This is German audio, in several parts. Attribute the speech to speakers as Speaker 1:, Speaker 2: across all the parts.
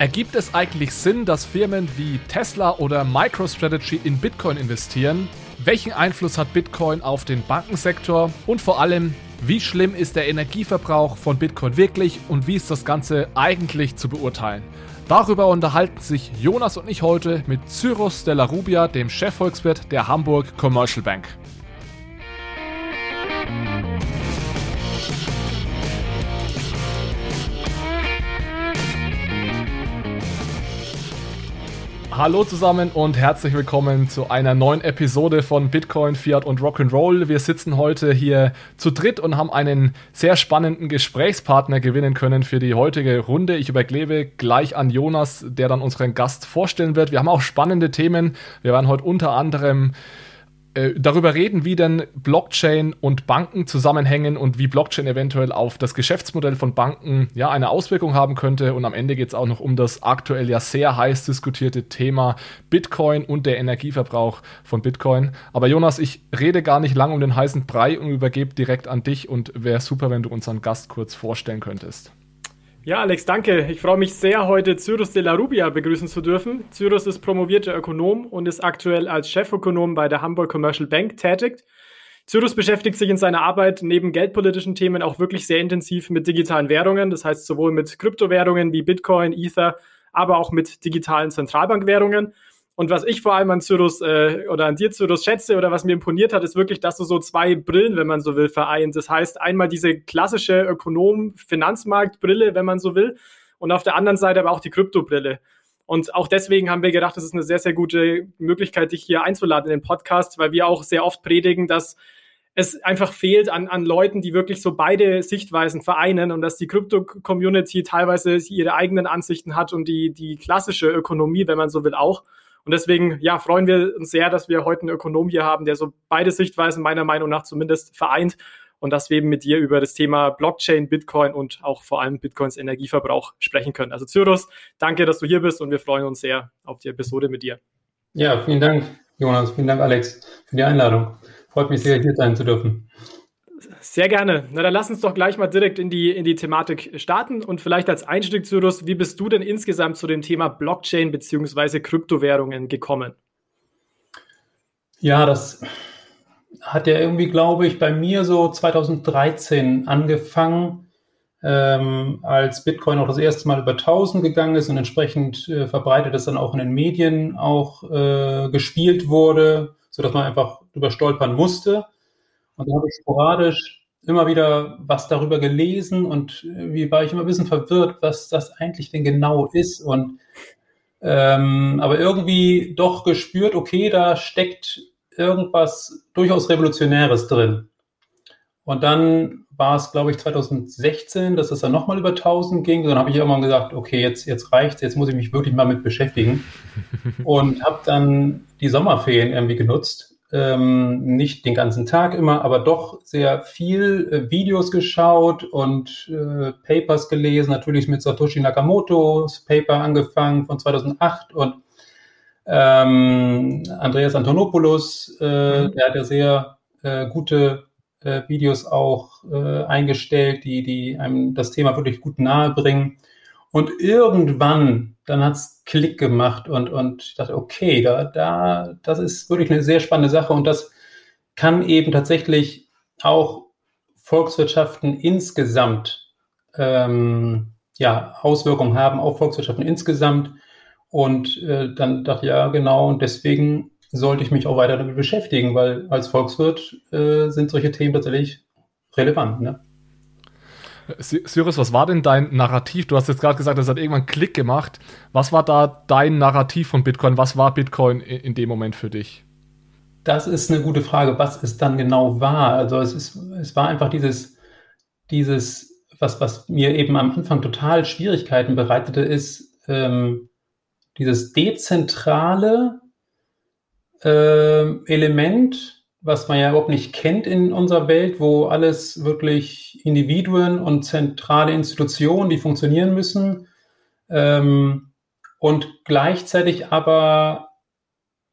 Speaker 1: Ergibt es eigentlich Sinn, dass Firmen wie Tesla oder MicroStrategy in Bitcoin investieren? Welchen Einfluss hat Bitcoin auf den Bankensektor? Und vor allem, wie schlimm ist der Energieverbrauch von Bitcoin wirklich und wie ist das Ganze eigentlich zu beurteilen? Darüber unterhalten sich Jonas und ich heute mit Cyrus de la Rubia, dem Chefvolkswirt der Hamburg Commercial Bank. Hallo zusammen und herzlich willkommen zu einer neuen Episode von Bitcoin, Fiat und Rock'n'Roll. Wir sitzen heute hier zu dritt und haben einen sehr spannenden Gesprächspartner gewinnen können für die heutige Runde. Ich übergebe gleich an Jonas, der dann unseren Gast vorstellen wird. Wir haben auch spannende Themen. Wir werden heute unter anderem äh, darüber reden, wie denn Blockchain und Banken zusammenhängen und wie Blockchain eventuell auf das Geschäftsmodell von Banken ja eine Auswirkung haben könnte. Und am Ende geht es auch noch um das aktuell ja sehr heiß diskutierte Thema Bitcoin und der Energieverbrauch von Bitcoin. Aber Jonas, ich rede gar nicht lang um den heißen Brei und übergebe direkt an dich und wäre super, wenn du unseren Gast kurz vorstellen könntest.
Speaker 2: Ja, Alex, danke. Ich freue mich sehr, heute Cyrus de la Rubia begrüßen zu dürfen. Cyrus ist promovierter Ökonom und ist aktuell als Chefökonom bei der Hamburg Commercial Bank tätig. Cyrus beschäftigt sich in seiner Arbeit neben geldpolitischen Themen auch wirklich sehr intensiv mit digitalen Währungen, das heißt sowohl mit Kryptowährungen wie Bitcoin, Ether, aber auch mit digitalen Zentralbankwährungen. Und was ich vor allem an Cyrus äh, oder an dir, Cyrus, schätze oder was mir imponiert hat, ist wirklich, dass du so zwei Brillen, wenn man so will, vereint. Das heißt, einmal diese klassische Ökonom-Finanzmarktbrille, wenn man so will, und auf der anderen Seite aber auch die Kryptobrille. Und auch deswegen haben wir gedacht, das ist eine sehr, sehr gute Möglichkeit, dich hier einzuladen in den Podcast, weil wir auch sehr oft predigen, dass es einfach fehlt an, an Leuten, die wirklich so beide Sichtweisen vereinen und dass die Krypto-Community teilweise ihre eigenen Ansichten hat und die, die klassische Ökonomie, wenn man so will, auch. Und deswegen, ja, freuen wir uns sehr, dass wir heute einen Ökonom hier haben, der so beide Sichtweisen meiner Meinung nach zumindest vereint und dass wir eben mit dir über das Thema Blockchain, Bitcoin und auch vor allem Bitcoins Energieverbrauch sprechen können. Also Cyrus, danke, dass du hier bist und wir freuen uns sehr auf die Episode mit dir.
Speaker 3: Ja, vielen Dank, Jonas. Vielen Dank, Alex, für die Einladung. Freut mich sehr, hier sein zu dürfen.
Speaker 2: Sehr gerne. Na, dann lass uns doch gleich mal direkt in die, in die Thematik starten und vielleicht als Einstieg, Cyrus, wie bist du denn insgesamt zu dem Thema Blockchain bzw. Kryptowährungen gekommen?
Speaker 3: Ja, das hat ja irgendwie, glaube ich, bei mir so 2013 angefangen, ähm, als Bitcoin auch das erste Mal über 1000 gegangen ist und entsprechend äh, verbreitet es dann auch in den Medien auch äh, gespielt wurde, sodass man einfach drüber stolpern musste. Und da habe ich sporadisch immer wieder was darüber gelesen und wie war ich immer ein bisschen verwirrt, was das eigentlich denn genau ist. Und ähm, aber irgendwie doch gespürt, okay, da steckt irgendwas durchaus Revolutionäres drin. Und dann war es, glaube ich, 2016, dass es dann nochmal über 1000 ging. Dann habe ich irgendwann gesagt, okay, jetzt, jetzt reicht's, jetzt muss ich mich wirklich mal mit beschäftigen. und habe dann die Sommerferien irgendwie genutzt ähm, nicht den ganzen Tag immer, aber doch sehr viel äh, Videos geschaut und äh, Papers gelesen, natürlich mit Satoshi Nakamotos Paper angefangen von 2008 und ähm, Andreas Antonopoulos, äh, mhm. der hat ja sehr äh, gute äh, Videos auch äh, eingestellt, die, die einem das Thema wirklich gut nahe bringen. Und irgendwann, dann hat's Klick gemacht und, und ich dachte, okay, da, da, das ist wirklich eine sehr spannende Sache und das kann eben tatsächlich auch Volkswirtschaften insgesamt ähm, ja, Auswirkungen haben auf Volkswirtschaften insgesamt. Und äh, dann dachte ich, ja, genau, und deswegen sollte ich mich auch weiter damit beschäftigen, weil als Volkswirt äh, sind solche Themen tatsächlich relevant. Ne?
Speaker 1: Cyrus, was war denn dein Narrativ? Du hast jetzt gerade gesagt, das hat irgendwann Klick gemacht. Was war da dein Narrativ von Bitcoin? Was war Bitcoin in, dem Moment für dich?
Speaker 3: Das ist eine gute Frage, was es dann genau war. Also es, ist, es war einfach dieses, dieses was, was mir eben am Anfang total Schwierigkeiten bereitete, ist ähm, dieses dezentrale äh, Element, was man ja überhaupt nicht kennt in unserer Welt, wo alles wirklich Individuen und zentrale Institutionen, die funktionieren müssen, ähm, und gleichzeitig aber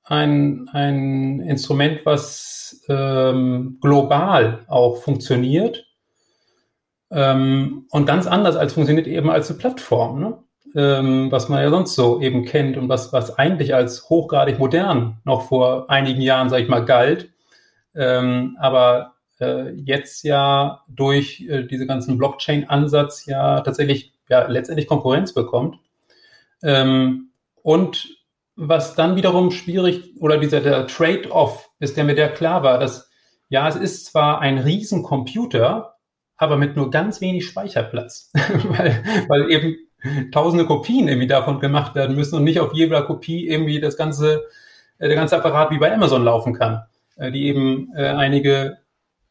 Speaker 3: ein, ein Instrument, was ähm, global auch funktioniert ähm, und ganz anders als funktioniert eben als eine Plattform. Ne? ähm, was man ja sonst so eben kennt und was, was eigentlich als hochgradig modern noch vor einigen Jahren, sag ich mal, galt. Ähm, aber äh, jetzt ja durch äh, diese ganzen Blockchain-Ansatz ja tatsächlich ja letztendlich Konkurrenz bekommt. Ähm, und was dann wiederum schwierig oder dieser Trade-off ist, der mir der klar war, dass ja, es ist zwar ein Riesencomputer, aber mit nur ganz wenig Speicherplatz, weil, weil eben tausende Kopien irgendwie davon gemacht werden müssen und nicht auf jeder Kopie irgendwie das ganze, äh, der ganze Apparat wie bei Amazon laufen kann, die eben äh, einige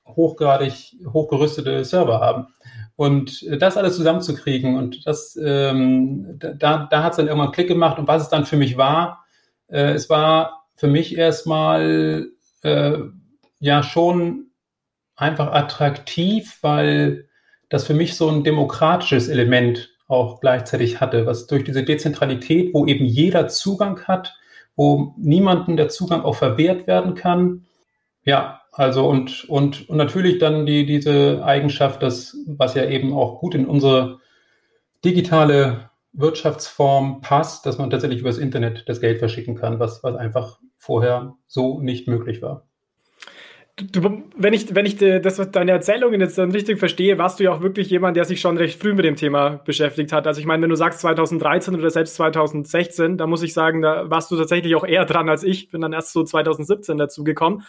Speaker 3: hochgradig hochgerüstete Server haben. Und das alles zusammenzukriegen und das, ähm, da, da hat es dann irgendwann Klick gemacht. Und was es dann für mich war, äh, es war für mich erstmal äh, ja schon einfach attraktiv, weil das für mich so ein demokratisches Element auch gleichzeitig hatte, was durch diese Dezentralität, wo eben jeder Zugang hat, wo niemanden der Zugang auch verwehrt werden kann. Ja, also und, und, und natürlich dann die, diese Eigenschaft, das, was ja eben auch gut in unsere digitale Wirtschaftsform passt, dass man tatsächlich übers Internet das Geld verschicken kann, was, was einfach vorher so nicht möglich war.
Speaker 2: Du, wenn ich, wenn ich das, deine Erzählungen jetzt dann richtig verstehe, warst du ja auch wirklich jemand, der sich schon recht früh mit dem Thema beschäftigt hat. Also ich meine, wenn du sagst 2013 oder selbst 2016, da muss ich sagen, da warst du tatsächlich auch eher dran als ich. Bin dann erst so 2017 dazu gekommen.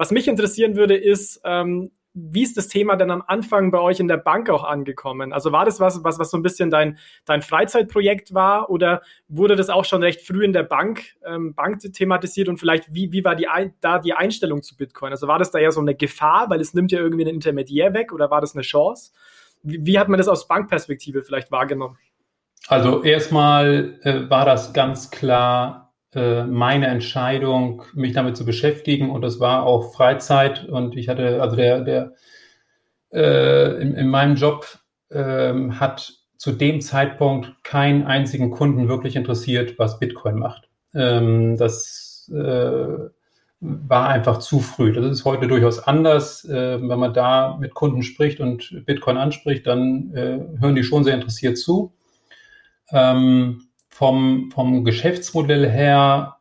Speaker 2: Was mich interessieren würde, ist, ähm, wie ist das Thema denn am Anfang bei euch in der Bank auch angekommen? Also war das was, was, was so ein bisschen dein, dein Freizeitprojekt war oder wurde das auch schon recht früh in der Bank, ähm, Bank thematisiert und vielleicht wie, wie war die, da die Einstellung zu Bitcoin? Also war das da ja so eine Gefahr, weil es nimmt ja irgendwie einen Intermediär weg oder war das eine Chance? Wie, wie hat man das aus Bankperspektive vielleicht wahrgenommen?
Speaker 3: Also erstmal äh, war das ganz klar äh, meine Entscheidung, mich damit zu beschäftigen. Und das war auch Freizeit. Und ich hatte, also der, der äh, in, in, meinem Job äh, hat zu dem Zeitpunkt keinen einzigen Kunden wirklich interessiert, was Bitcoin macht. Ähm, das äh, war einfach zu früh. Das ist heute durchaus anders. Äh, wenn man da mit Kunden spricht und Bitcoin anspricht, dann äh, hören die schon sehr interessiert zu. Ähm, vom, vom Geschäftsmodell her,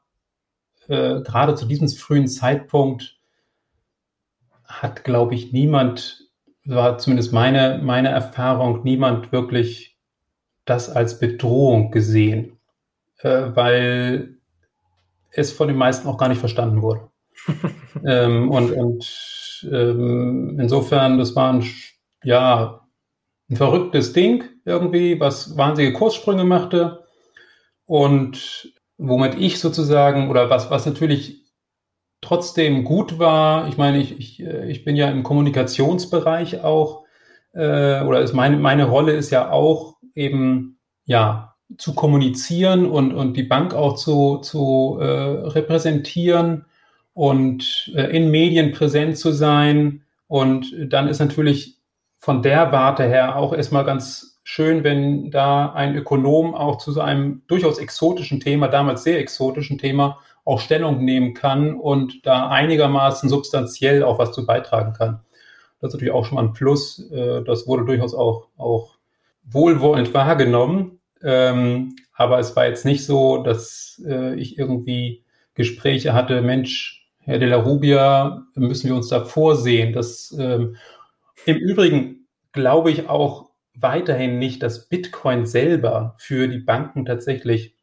Speaker 3: äh, gerade zu diesem frühen Zeitpunkt, hat, glaube ich, niemand, war zumindest meine, meine Erfahrung, niemand wirklich das als Bedrohung gesehen, äh, weil es von den meisten auch gar nicht verstanden wurde. ähm, und und ähm, insofern, das war ein, ja, ein verrücktes Ding irgendwie, was wahnsinnige Kurssprünge machte. Und womit ich sozusagen, oder was, was natürlich trotzdem gut war, ich meine, ich, ich, äh, ich bin ja im Kommunikationsbereich auch, äh, oder ist meine, meine Rolle ist ja auch eben, ja, zu kommunizieren und, und die Bank auch zu, zu äh, repräsentieren und äh, in Medien präsent zu sein. Und dann ist natürlich von der Warte her auch erstmal ganz schön, wenn da ein Ökonom auch zu so einem durchaus exotischen Thema, damals sehr exotischen Thema, auch Stellung nehmen kann und da einigermaßen substanziell auch was zu beitragen kann. Das ist natürlich auch schon mal ein Plus. Äh, das wurde durchaus auch, auch wohlwollend wahrgenommen. Ähm, aber es war jetzt nicht so, dass äh, ich irgendwie Gespräche hatte, Mensch, Herr de la Rubia, müssen wir uns da vorsehen. Das, ähm, Im Übrigen glaube ich auch, weiterhin nicht, dass Bitcoin selber für die Banken tatsächlich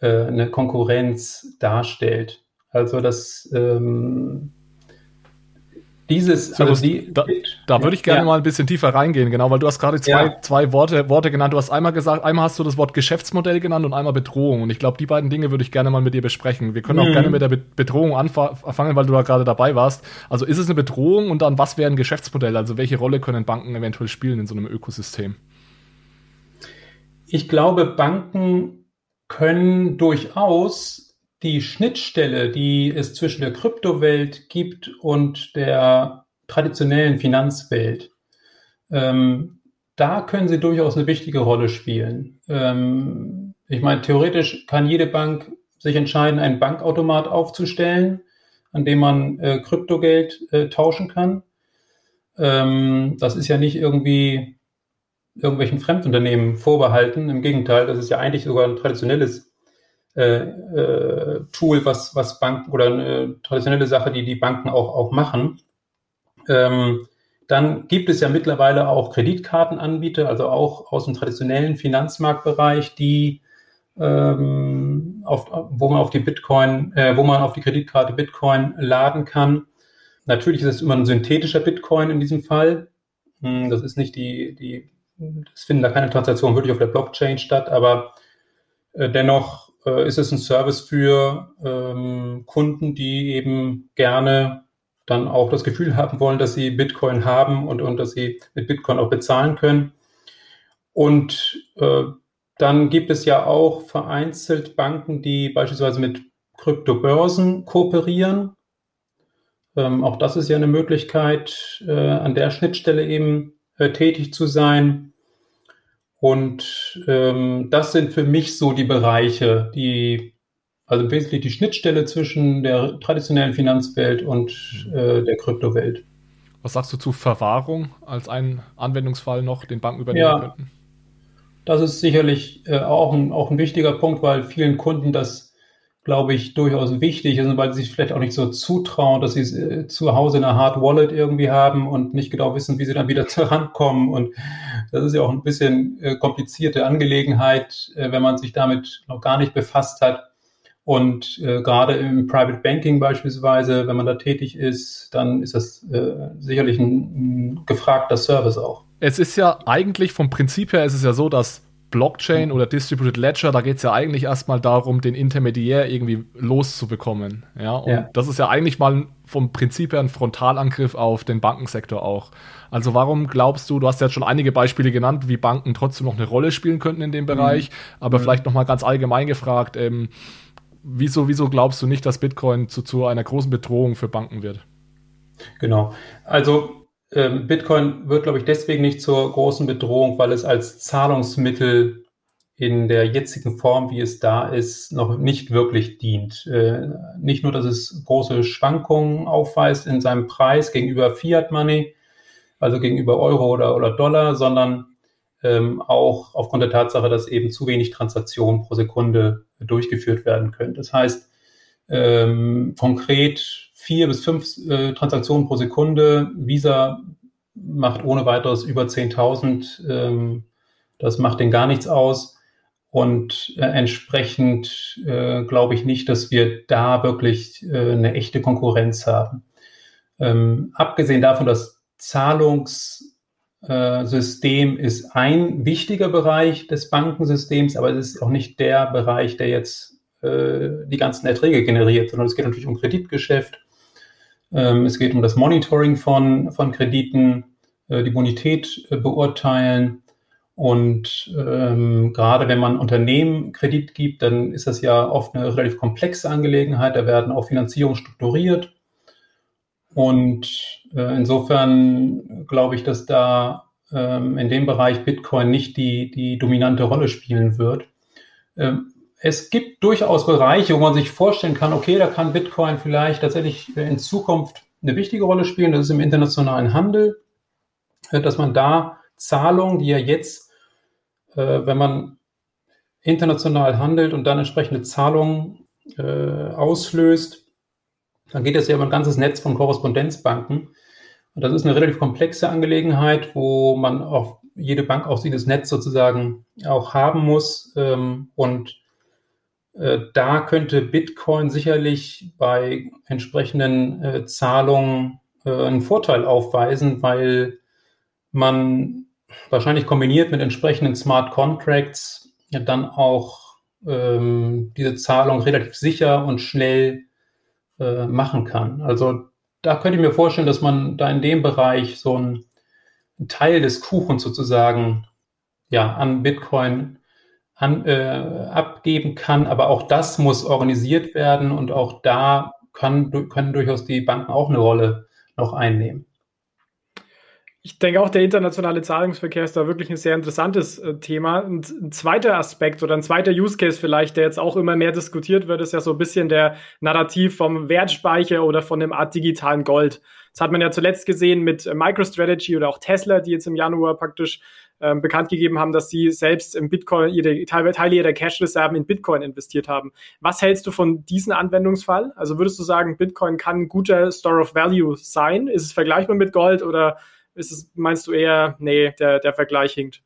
Speaker 3: äh, eine Konkurrenz darstellt. Also das ähm, dieses,
Speaker 1: also die, da, da würde ich gerne ja. mal ein bisschen tiefer reingehen, genau, weil du hast gerade zwei, ja. zwei Worte, Worte genannt. Du hast einmal gesagt, einmal hast du das Wort Geschäftsmodell genannt und einmal Bedrohung. Und ich glaube, die beiden Dinge würde ich gerne mal mit dir besprechen. Wir können mhm. auch gerne mit der Bedrohung anfangen, weil du da gerade dabei warst. Also ist es eine Bedrohung und dann was wäre ein Geschäftsmodell? Also welche Rolle können Banken eventuell spielen in so einem Ökosystem?
Speaker 3: Ich glaube, Banken können durchaus die Schnittstelle, die es zwischen der Kryptowelt gibt und der traditionellen Finanzwelt, ähm, da können sie durchaus eine wichtige Rolle spielen. Ähm, ich meine, theoretisch kann jede Bank sich entscheiden, einen Bankautomat aufzustellen, an dem man äh, Kryptogeld äh, tauschen kann. Ähm, das ist ja nicht irgendwie irgendwelchen Fremdunternehmen vorbehalten. Im Gegenteil, das ist ja eigentlich sogar ein traditionelles äh, äh, Tool, was, was Banken oder eine traditionelle Sache, die die Banken auch, auch machen. Ähm, dann gibt es ja mittlerweile auch Kreditkartenanbieter, also auch aus dem traditionellen Finanzmarktbereich, die ähm, auf, wo man auf die Bitcoin, äh, wo man auf die Kreditkarte Bitcoin laden kann. Natürlich ist es immer ein synthetischer Bitcoin in diesem Fall. Hm, das ist nicht die, die, es finden da keine Transaktionen wirklich auf der Blockchain statt, aber äh, dennoch äh, ist es ein Service für ähm, Kunden, die eben gerne dann auch das Gefühl haben wollen, dass sie Bitcoin haben und, und dass sie mit Bitcoin auch bezahlen können. Und äh, dann gibt es ja auch vereinzelt Banken, die beispielsweise mit Kryptobörsen kooperieren. Ähm, auch das ist ja eine Möglichkeit, äh, an der Schnittstelle eben äh, tätig zu sein. Und ähm, das sind für mich so die Bereiche, die, also wesentlich die Schnittstelle zwischen der traditionellen Finanzwelt und äh, der Kryptowelt.
Speaker 1: Was sagst du zu Verwahrung als einen Anwendungsfall noch, den Banken übernehmen
Speaker 3: ja, könnten? Das ist sicherlich äh, auch, ein, auch ein wichtiger Punkt, weil vielen Kunden das glaube ich, durchaus wichtig ist, weil sie sich vielleicht auch nicht so zutrauen, dass sie äh, zu Hause eine Hard Wallet irgendwie haben und nicht genau wissen, wie sie dann wieder rankommen. Und das ist ja auch ein bisschen äh, komplizierte Angelegenheit, äh, wenn man sich damit noch gar nicht befasst hat. Und äh, gerade im Private Banking beispielsweise, wenn man da tätig ist, dann ist das äh, sicherlich ein, ein gefragter Service auch.
Speaker 1: Es ist ja eigentlich vom Prinzip her, ist es ja so, dass Blockchain oder Distributed Ledger, da geht es ja eigentlich erstmal darum, den Intermediär irgendwie loszubekommen. Ja, und ja. das ist ja eigentlich mal vom Prinzip her ein Frontalangriff auf den Bankensektor auch. Also warum glaubst du, du hast ja schon einige Beispiele genannt, wie Banken trotzdem noch eine Rolle spielen könnten in dem Bereich, mhm. aber mhm. vielleicht nochmal ganz allgemein gefragt, ähm, wieso, wieso glaubst du nicht, dass Bitcoin zu, zu einer großen Bedrohung für Banken wird?
Speaker 3: Genau. Also ähm, Bitcoin wird, glaube ich, deswegen nicht zur großen Bedrohung, weil es als Zahlungsmittel in der jetzigen Form, wie es da ist, noch nicht wirklich dient. Äh, nicht nur, dass es große Schwankungen aufweist in seinem Preis gegenüber Fiat Money, also gegenüber Euro oder, oder Dollar, sondern ähm, auch aufgrund der Tatsache, dass eben zu wenig Transaktionen pro Sekunde durchgeführt werden können. Das heißt, ähm, konkret vier bis fünf äh, Transaktionen pro Sekunde. Visa macht ohne weiteres über 10.000. Ähm, das macht den gar nichts aus. Und äh, entsprechend äh, glaube ich nicht, dass wir da wirklich äh, eine echte Konkurrenz haben. Ähm, abgesehen davon, das Zahlungssystem ist ein wichtiger Bereich des Bankensystems, aber es ist auch nicht der Bereich, der jetzt äh, die ganzen Erträge generiert, sondern es geht natürlich um Kreditgeschäft, es geht um das Monitoring von, von Krediten, äh, die Bonität äh, beurteilen. Und ähm, gerade wenn man Unternehmen Kredit gibt, dann ist das ja oft eine relativ komplexe Angelegenheit. Da werden auch Finanzierungen strukturiert. Und äh, insofern glaube ich, dass da ähm, in dem Bereich Bitcoin nicht die, die dominante Rolle spielen wird. Ähm, es gibt durchaus Bereiche, wo man sich vorstellen kann, okay, da kann Bitcoin vielleicht tatsächlich in Zukunft eine wichtige Rolle spielen. Das ist im internationalen Handel, äh, dass man da Zahlungen, die ja jetzt, äh, wenn man international handelt und dann entsprechende Zahlungen äh, auslöst, dann geht das ja über ein ganzes Netz von Korrespondenzbanken. Und das ist eine relativ komplexe Angelegenheit, wo man auch jede Bank auch dieses Netz sozusagen auch haben muss. Ähm, und da könnte Bitcoin sicherlich bei entsprechenden äh, Zahlungen äh, einen Vorteil aufweisen, weil man wahrscheinlich kombiniert mit entsprechenden Smart Contracts dann auch ähm, diese Zahlung relativ sicher und schnell äh, machen kann. Also da könnte ich mir vorstellen, dass man da in dem Bereich so einen Teil des Kuchens sozusagen ja, an Bitcoin an, äh, abgeben kann. Aber auch das muss organisiert werden und auch da kann, können durchaus die Banken auch eine Rolle noch einnehmen.
Speaker 2: Ich denke auch, der internationale Zahlungsverkehr ist da wirklich ein sehr interessantes äh, Thema. Ein zweiter Aspekt oder ein zweiter Use Case vielleicht, der jetzt auch immer mehr diskutiert wird, ist ja so ein bisschen der Narrativ vom Wertspeicher oder von dem Art digitalen Gold. Das hat man ja zuletzt gesehen mit MicroStrategy oder auch Tesla, die jetzt im Januar praktisch ähm, bekannt gegeben haben, dass sie selbst im Bitcoin ihre Teile ihrer Cash-Reserven in Bitcoin investiert haben. Was hältst du von diesem Anwendungsfall? Also würdest du sagen, Bitcoin kann ein guter Store of Value sein? Ist es vergleichbar mit Gold oder ist es, meinst du eher, nee, der, der Vergleich hinkt?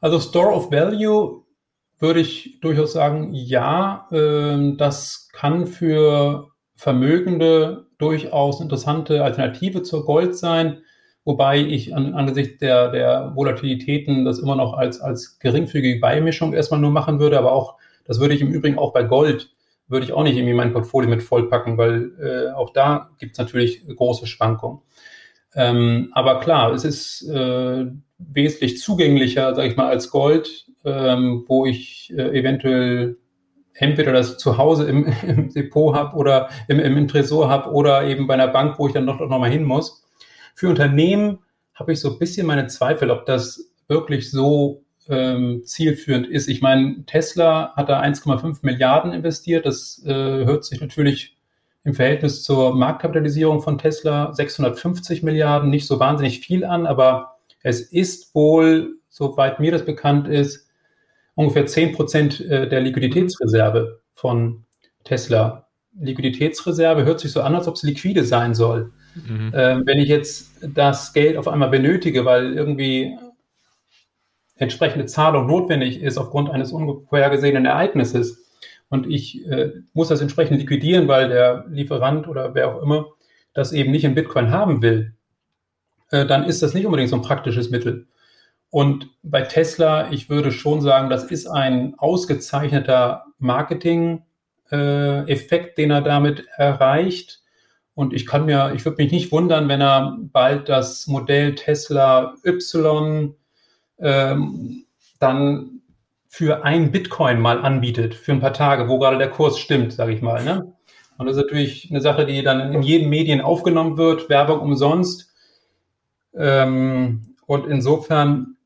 Speaker 3: Also Store of Value würde ich durchaus sagen, ja, äh, das kann für Vermögende durchaus interessante Alternative zur Gold sein, wobei ich an, angesichts der, der Volatilitäten das immer noch als, als geringfügige Beimischung erstmal nur machen würde, aber auch, das würde ich im Übrigen auch bei Gold, würde ich auch nicht irgendwie mein Portfolio mit vollpacken, weil äh, auch da gibt es natürlich große Schwankungen. Ähm, aber klar, es ist äh, wesentlich zugänglicher, sage ich mal, als Gold, ähm, wo ich äh, eventuell entweder das zu Hause im, im Depot habe oder im, im, Tresor habe oder eben bei einer Bank, wo ich dann noch, noch mal hin muss. Für Unternehmen habe ich so ein bisschen meine Zweifel, ob das wirklich so ähm, zielführend ist. Ich meine, Tesla hat da 1,5 Milliarden investiert. Das äh, hört sich natürlich im Verhältnis zur Marktkapitalisierung von Tesla 650 Milliarden nicht so wahnsinnig viel an, aber es ist wohl, soweit mir das bekannt ist, ungefähr 10 Prozent äh, der Liquiditätsreserve von Tesla. Liquiditätsreserve hört sich so an, als ob es liquide sein soll. Mhm. Ähm, wenn ich jetzt das Geld auf einmal benötige, weil irgendwie entsprechende Zahlung notwendig ist aufgrund eines unvorhergesehenen Ereignisses und ich äh, muss das entsprechend liquidieren, weil der Lieferant oder wer auch immer das eben nicht in Bitcoin haben will, äh, dann ist das nicht unbedingt so ein praktisches Mittel. Und bei Tesla, ich würde schon sagen, das ist ein ausgezeichneter Marketing-Effekt, den er damit erreicht. Und ich kann mir, ich würde mich nicht wundern, wenn er bald das Modell Tesla Y ähm, dann für ein Bitcoin mal anbietet, für ein paar Tage, wo gerade der Kurs stimmt, sage ich mal. Ne? Und das ist natürlich eine Sache, die dann in jedem Medien aufgenommen wird, Werbung umsonst. Ähm, und insofern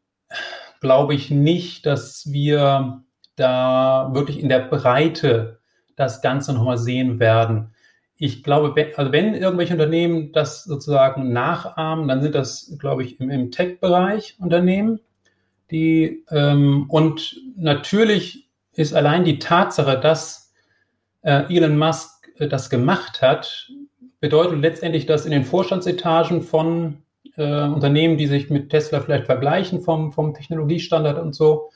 Speaker 3: glaube ich nicht, dass wir da wirklich in der Breite das Ganze nochmal sehen werden. Ich glaube, wenn, also wenn irgendwelche Unternehmen das sozusagen nachahmen, dann sind das, glaube ich, im, im Tech-Bereich Unternehmen, die ähm, und natürlich ist allein die Tatsache, dass äh, Elon Musk äh, das gemacht hat, bedeutet letztendlich, dass in den Vorstandsetagen von äh, Unternehmen, die sich mit Tesla vielleicht vergleichen vom, vom Technologiestandard und so,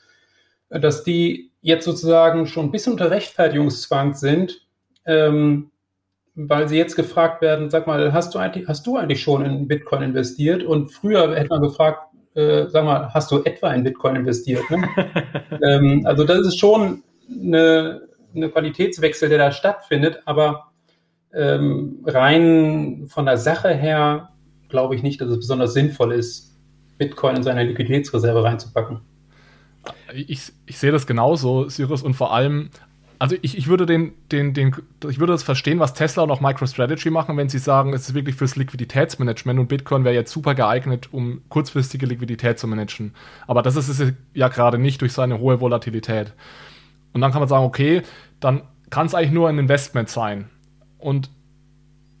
Speaker 3: äh, dass die jetzt sozusagen schon ein bisschen unter Rechtfertigungszwang sind, ähm, weil sie jetzt gefragt werden, sag mal, hast du eigentlich, hast du eigentlich schon in Bitcoin investiert? Und früher hätte man gefragt, äh, sag mal, hast du etwa in Bitcoin investiert? Ne? ähm, also das ist schon eine, eine Qualitätswechsel, der da stattfindet, aber ähm, rein von der Sache her glaube ich nicht, dass es besonders sinnvoll ist, Bitcoin in seine Liquiditätsreserve reinzupacken.
Speaker 1: Ich, ich sehe das genauso, Cyrus, und vor allem, also ich, ich würde den, den, den, ich würde das verstehen, was Tesla und auch MicroStrategy machen, wenn sie sagen, es ist wirklich fürs Liquiditätsmanagement und Bitcoin wäre jetzt super geeignet, um kurzfristige Liquidität zu managen. Aber das ist es ja gerade nicht durch seine hohe Volatilität. Und dann kann man sagen, okay, dann kann es eigentlich nur ein Investment sein. Und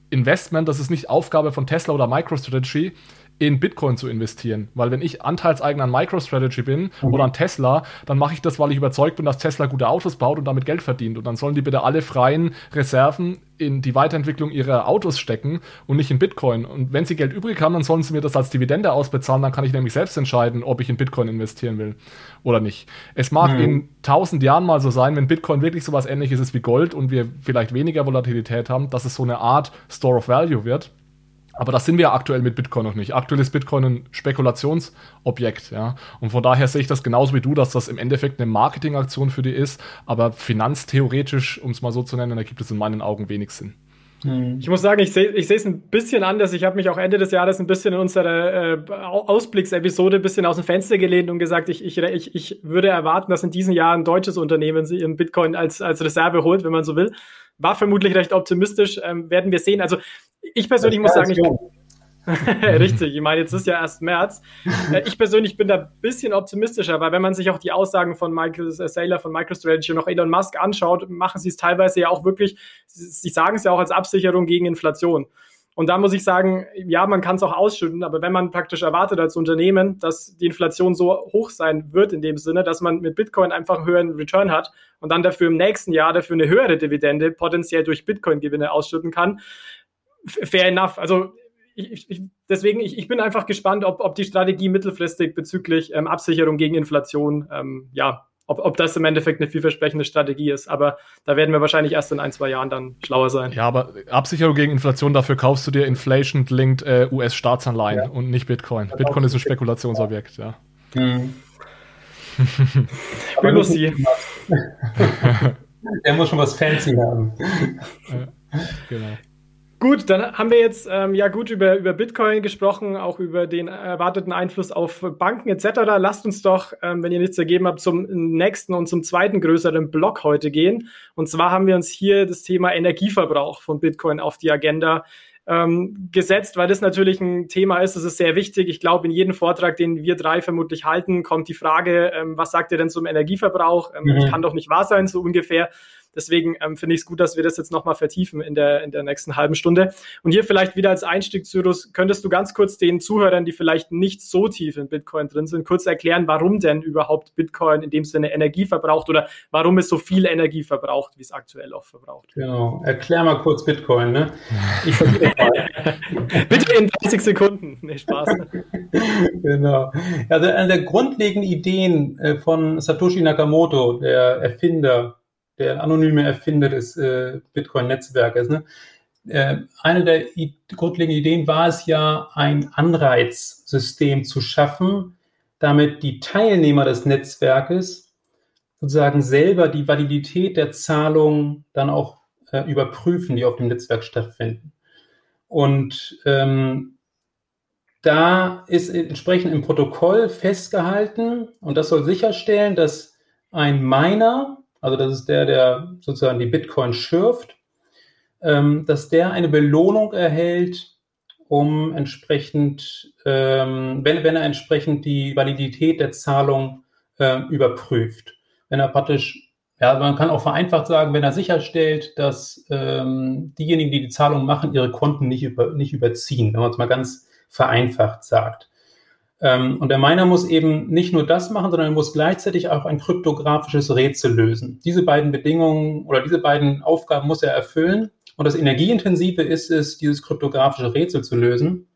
Speaker 1: Investment, das ist nicht Aufgabe von Tesla oder MicroStrategy, in Bitcoin zu investieren. Weil wenn ich Anteilseigner an MicroStrategy bin mhm. oder an Tesla, dann mache ich das, weil ich überzeugt bin, dass Tesla gute Autos baut und damit Geld verdient. Und dann sollen die bitte alle freien Reserven in die Weiterentwicklung ihrer Autos stecken und nicht in Bitcoin. Und wenn sie Geld übrig haben, dann sollen sie mir das als Dividende ausbezahlen. Dann kann ich nämlich selbst entscheiden, ob ich in Bitcoin investieren will oder nicht. Es mag mhm. in tausend Jahren mal so sein, wenn Bitcoin wirklich so was ähnliches ist wie Gold und wir vielleicht weniger Volatilität haben, dass es so eine Art Store of Value wird. Aber das sind wir aktuell mit Bitcoin noch nicht. Aktuell ist Bitcoin ein Spekulationsobjekt, ja. Und von daher sehe ich das genauso wie du, dass das im Endeffekt eine Marketingaktion für die ist. Aber finanztheoretisch, um es mal so zu nennen, da gibt es in meinen Augen wenig Sinn.
Speaker 2: Hm. Ich muss sagen, ich sehe ich es ein bisschen anders. Ich habe mich auch Ende des Jahres ein bisschen in unserer äh, Ausblicksepisode ein bisschen aus dem Fenster gelehnt und gesagt, ich, ich, ich, ich würde erwarten, dass in diesem Jahr ein deutsches Unternehmen ihren Bitcoin als, als Reserve holt, wenn man so will. War vermutlich recht optimistisch, ähm, werden wir sehen. Also ich persönlich muss sagen, ich Richtig, ich meine, jetzt ist ja erst März. Äh, ich persönlich bin da ein bisschen optimistischer, weil wenn man sich auch die Aussagen von Michael äh, Saylor von MicroStrategy und auch Elon Musk anschaut, machen sie es teilweise ja auch wirklich, sie sagen es ja auch als Absicherung gegen Inflation. Und da muss ich sagen, ja, man kann es auch ausschütten, aber wenn man praktisch erwartet als Unternehmen, dass die Inflation so hoch sein wird in dem Sinne, dass man mit Bitcoin einfach einen höheren Return hat und dann dafür im nächsten Jahr dafür eine höhere Dividende potenziell durch Bitcoin-Gewinne ausschütten kann, fair enough. Also ich, ich, deswegen, ich, ich bin einfach gespannt, ob, ob die Strategie mittelfristig bezüglich ähm, Absicherung gegen Inflation ähm, ja, ob, ob das im Endeffekt eine vielversprechende Strategie ist. Aber da werden wir wahrscheinlich erst in ein, zwei Jahren dann schlauer sein.
Speaker 1: Ja, aber Absicherung gegen Inflation, dafür kaufst du dir Inflation-linked äh, US-Staatsanleihen ja. und nicht Bitcoin. Bitcoin ist ein Spekulationsobjekt, ja. Hm.
Speaker 3: aber muss sie. Er muss schon was fancy haben.
Speaker 2: genau. Gut, dann haben wir jetzt ähm, ja gut über, über Bitcoin gesprochen, auch über den erwarteten Einfluss auf Banken etc. Lasst uns doch, ähm, wenn ihr nichts ergeben habt, zum nächsten und zum zweiten größeren Block heute gehen. Und zwar haben wir uns hier das Thema Energieverbrauch von Bitcoin auf die Agenda ähm, gesetzt, weil das natürlich ein Thema ist, das ist sehr wichtig. Ich glaube, in jedem Vortrag, den wir drei vermutlich halten, kommt die Frage, ähm, was sagt ihr denn zum Energieverbrauch? Ähm, mhm. Das kann doch nicht wahr sein, so ungefähr. Deswegen ähm, finde ich es gut, dass wir das jetzt nochmal vertiefen in der, in der nächsten halben Stunde. Und hier vielleicht wieder als Einstieg, Cyrus, könntest du ganz kurz den Zuhörern, die vielleicht nicht so tief in Bitcoin drin sind, kurz erklären, warum denn überhaupt Bitcoin in dem Sinne Energie verbraucht oder warum es so viel Energie verbraucht, wie es aktuell auch verbraucht.
Speaker 3: Genau. Erklär mal kurz Bitcoin, ne?
Speaker 2: Ich Bitte in 30 Sekunden. Nee, Spaß.
Speaker 3: genau. Also eine der grundlegenden Ideen äh, von Satoshi Nakamoto, der Erfinder der anonyme Erfinder des äh, Bitcoin-Netzwerkes. Ne? Äh, eine der grundlegenden Ideen war es ja, ein Anreizsystem zu schaffen, damit die Teilnehmer des Netzwerkes sozusagen selber die Validität der Zahlungen dann auch äh, überprüfen, die auf dem Netzwerk stattfinden. Und ähm, da ist entsprechend im Protokoll festgehalten, und das soll sicherstellen, dass ein Miner also das ist der, der sozusagen die Bitcoin schürft, ähm, dass der eine Belohnung erhält, um entsprechend, ähm, wenn, wenn er entsprechend die Validität der Zahlung äh, überprüft. Wenn er praktisch, ja, man kann auch vereinfacht sagen, wenn er sicherstellt, dass ähm, diejenigen, die die Zahlung machen, ihre Konten nicht, über, nicht überziehen, wenn man es mal ganz vereinfacht sagt. Ähm, und der Miner muss eben nicht nur das machen, sondern er muss gleichzeitig auch ein kryptografisches Rätsel lösen. Diese beiden Bedingungen oder diese beiden Aufgaben muss er erfüllen. Und das Energieintensive ist es, dieses kryptografische Rätsel zu lösen.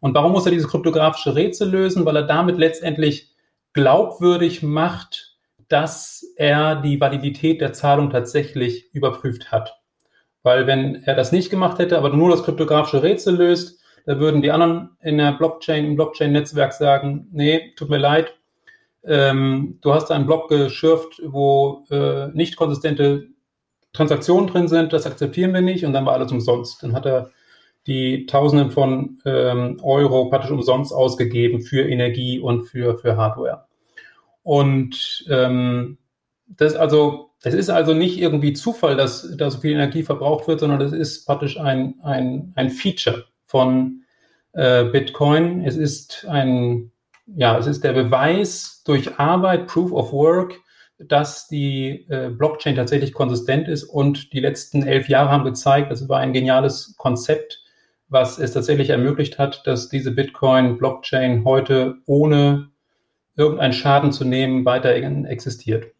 Speaker 3: Und warum muss er dieses kryptografische Rätsel lösen? Weil er damit letztendlich glaubwürdig macht, dass er die Validität der Zahlung tatsächlich überprüft hat. Weil wenn er das nicht gemacht hätte, aber nur das kryptografische Rätsel löst, da würden die anderen in der Blockchain, im Blockchain-Netzwerk sagen, nee, tut mir leid, ähm, du hast einen Block geschürft, wo äh, nicht konsistente Transaktionen drin sind, das akzeptieren wir nicht und dann war alles umsonst. Dann hat er die Tausenden von ähm, Euro praktisch umsonst ausgegeben für Energie und für, für Hardware. Und ähm, das also, es ist also nicht irgendwie Zufall, dass da so viel Energie verbraucht wird, sondern es ist praktisch ein, ein, ein Feature von äh, Bitcoin. Es ist ein, ja, es ist der Beweis durch Arbeit, Proof of Work, dass die äh, Blockchain tatsächlich konsistent ist und die letzten elf Jahre haben gezeigt, das war ein geniales Konzept, was es tatsächlich ermöglicht hat, dass diese Bitcoin-Blockchain heute ohne irgendeinen Schaden zu nehmen weiterhin existiert.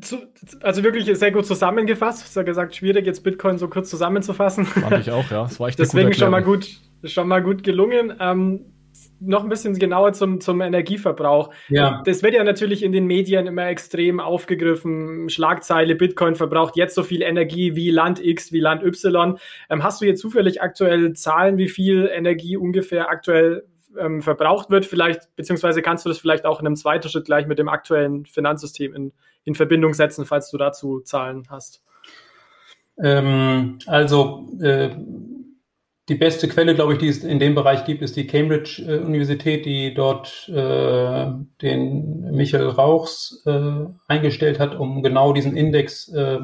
Speaker 2: Zu, also wirklich sehr gut zusammengefasst. Du hast ja gesagt, schwierig jetzt Bitcoin so kurz zusammenzufassen.
Speaker 1: Fand ich auch, ja. Das war echt
Speaker 2: Deswegen schon mal gut, schon mal gut gelungen. Ähm, noch ein bisschen genauer zum, zum Energieverbrauch. Ja. Das wird ja natürlich in den Medien immer extrem aufgegriffen. Schlagzeile, Bitcoin verbraucht jetzt so viel Energie wie Land X, wie Land Y. Ähm, hast du jetzt zufällig aktuell Zahlen, wie viel Energie ungefähr aktuell ähm, verbraucht wird? Vielleicht, beziehungsweise kannst du das vielleicht auch in einem zweiten Schritt gleich mit dem aktuellen Finanzsystem in, in Verbindung setzen, falls du dazu Zahlen hast?
Speaker 3: Ähm, also äh, die beste Quelle, glaube ich, die es in dem Bereich gibt, ist die Cambridge äh, Universität, die dort äh, den Michael Rauchs äh, eingestellt hat, um genau diesen Index äh,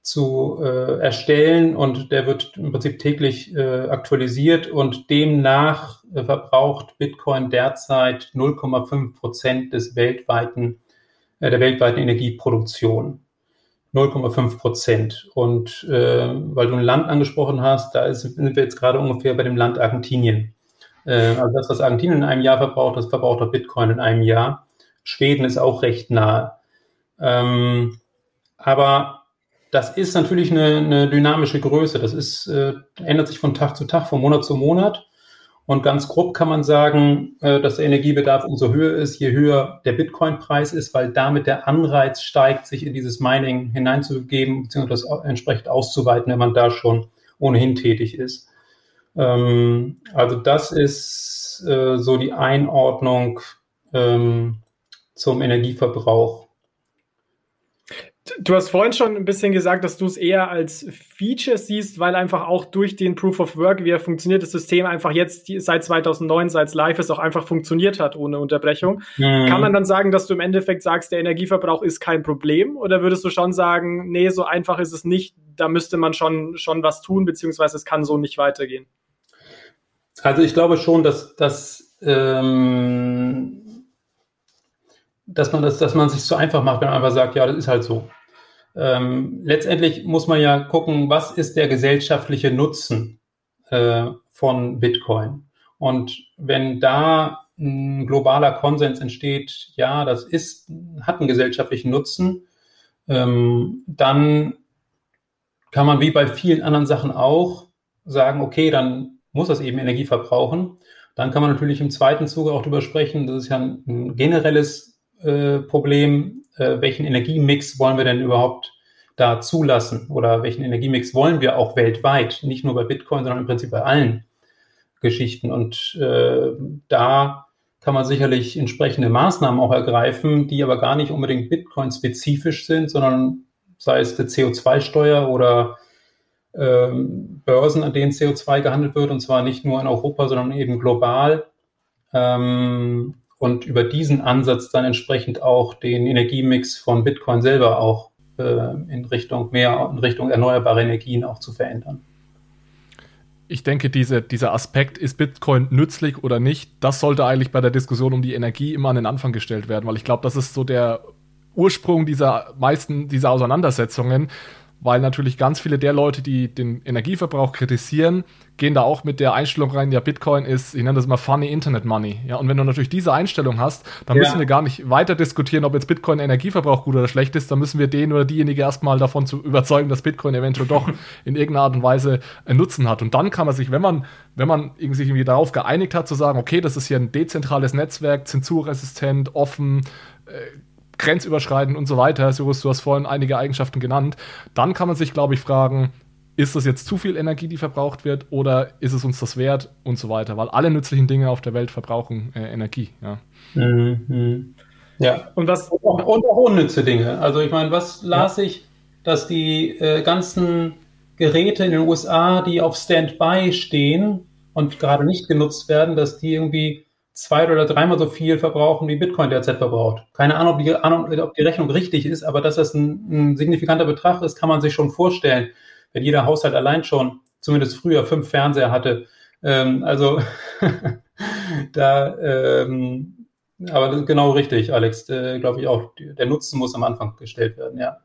Speaker 3: zu äh, erstellen. Und der wird im Prinzip täglich aktualisiert und demnach verbraucht Bitcoin derzeit 0,5 Prozent des weltweiten der weltweiten Energieproduktion. 0,5 Prozent. Und äh, weil du ein Land angesprochen hast, da ist, sind wir jetzt gerade ungefähr bei dem Land Argentinien. Äh, also das, was Argentinien in einem Jahr verbraucht, das verbraucht auch Bitcoin in einem Jahr. Schweden ist auch recht nahe. Ähm, aber das ist natürlich eine, eine dynamische Größe. Das ist, äh, ändert sich von Tag zu Tag, von Monat zu Monat. Und ganz grob kann man sagen, äh, dass der Energiebedarf umso höher ist, je höher der Bitcoin-Preis ist, weil damit der Anreiz steigt, sich in dieses Mining hineinzugeben, beziehungsweise das entsprechend auszuweiten, wenn man da schon ohnehin tätig ist. Ähm, also das ist äh, so die Einordnung ähm, zum Energieverbrauch.
Speaker 2: Du hast vorhin schon ein bisschen gesagt, dass du es eher als Feature siehst, weil einfach auch durch den Proof of Work, wie er funktioniert, das System einfach jetzt seit 2009, seit es live ist, auch einfach funktioniert hat ohne Unterbrechung. Mhm. Kann man dann sagen, dass du im Endeffekt sagst, der Energieverbrauch ist kein Problem? Oder würdest du schon sagen, nee, so einfach ist es nicht, da müsste man schon, schon was tun, beziehungsweise es kann so nicht weitergehen?
Speaker 3: Also ich glaube schon, dass, dass ähm dass man das, dass man sich so einfach macht, wenn man einfach sagt, ja, das ist halt so. Ähm, letztendlich muss man ja gucken, was ist der gesellschaftliche Nutzen äh, von Bitcoin? Und wenn da ein globaler Konsens entsteht, ja, das ist, hat einen gesellschaftlichen Nutzen, ähm, dann kann man wie bei vielen anderen Sachen auch sagen, okay, dann muss das eben Energie verbrauchen. Dann kann man natürlich im zweiten Zuge auch darüber sprechen, das ist ja ein, generelles äh, Problem, äh, welchen Energiemix wollen wir denn überhaupt da zulassen oder welchen Energiemix wollen wir auch weltweit, nicht nur bei Bitcoin, sondern im Prinzip bei allen Geschichten. Und äh, da kann man sicherlich entsprechende Maßnahmen auch ergreifen, die aber gar nicht unbedingt Bitcoin-spezifisch sind, sondern sei es die CO2-Steuer oder ähm, Börsen, an denen CO2 gehandelt wird, und zwar nicht nur in Europa, sondern eben global. Ähm, und über diesen Ansatz dann entsprechend auch den Energiemix von Bitcoin selber auch äh, in Richtung mehr, in Richtung erneuerbare Energien auch zu verändern.
Speaker 1: Ich denke, diese, dieser Aspekt, ist Bitcoin nützlich oder nicht, das sollte eigentlich bei der Diskussion um die Energie immer an den Anfang gestellt werden, weil ich glaube, das ist so der Ursprung dieser meisten dieser Auseinandersetzungen, weil natürlich ganz viele der Leute, die den Energieverbrauch kritisieren, gehen da auch mit der Einstellung rein, ja, Bitcoin ist, ich nenne das mal funny Internet Money. Ja, und wenn du natürlich diese Einstellung hast, dann ja. müssen wir gar nicht weiter diskutieren, ob jetzt Bitcoin Energieverbrauch gut oder schlecht ist. Dann müssen wir den oder diejenige erstmal davon zu überzeugen, dass Bitcoin eventuell doch in irgendeiner Art und Weise einen Nutzen hat. Und dann kann man sich, wenn man, wenn man sich irgendwie darauf geeinigt hat, zu sagen, okay, das ist hier ein dezentrales Netzwerk, zensurresistent, offen, äh, grenzüberschreitend und so weiter. Cyrus, du hast vorhin einige Eigenschaften genannt. Dann kann man sich, glaube ich, fragen, ist das jetzt zu viel Energie, die verbraucht wird, oder ist es uns das wert und so weiter? Weil alle nützlichen Dinge auf der Welt verbrauchen äh, Energie. Ja.
Speaker 3: Mhm. ja. Und, was, und, auch, und auch unnütze Dinge. Also ich meine, was las ja. ich, dass die äh, ganzen Geräte in den USA, die auf Standby stehen und gerade nicht genutzt werden, dass die irgendwie zwei oder dreimal so viel verbrauchen, wie Bitcoin derzeit verbraucht. Keine Ahnung, ob die, ob die Rechnung richtig ist, aber dass das ein, ein signifikanter Betrag ist, kann man sich schon vorstellen wenn jeder Haushalt allein schon, zumindest früher, fünf Fernseher hatte. Ähm, also da, ähm, aber genau richtig, Alex, äh, glaube ich auch. Der Nutzen muss am Anfang gestellt werden, ja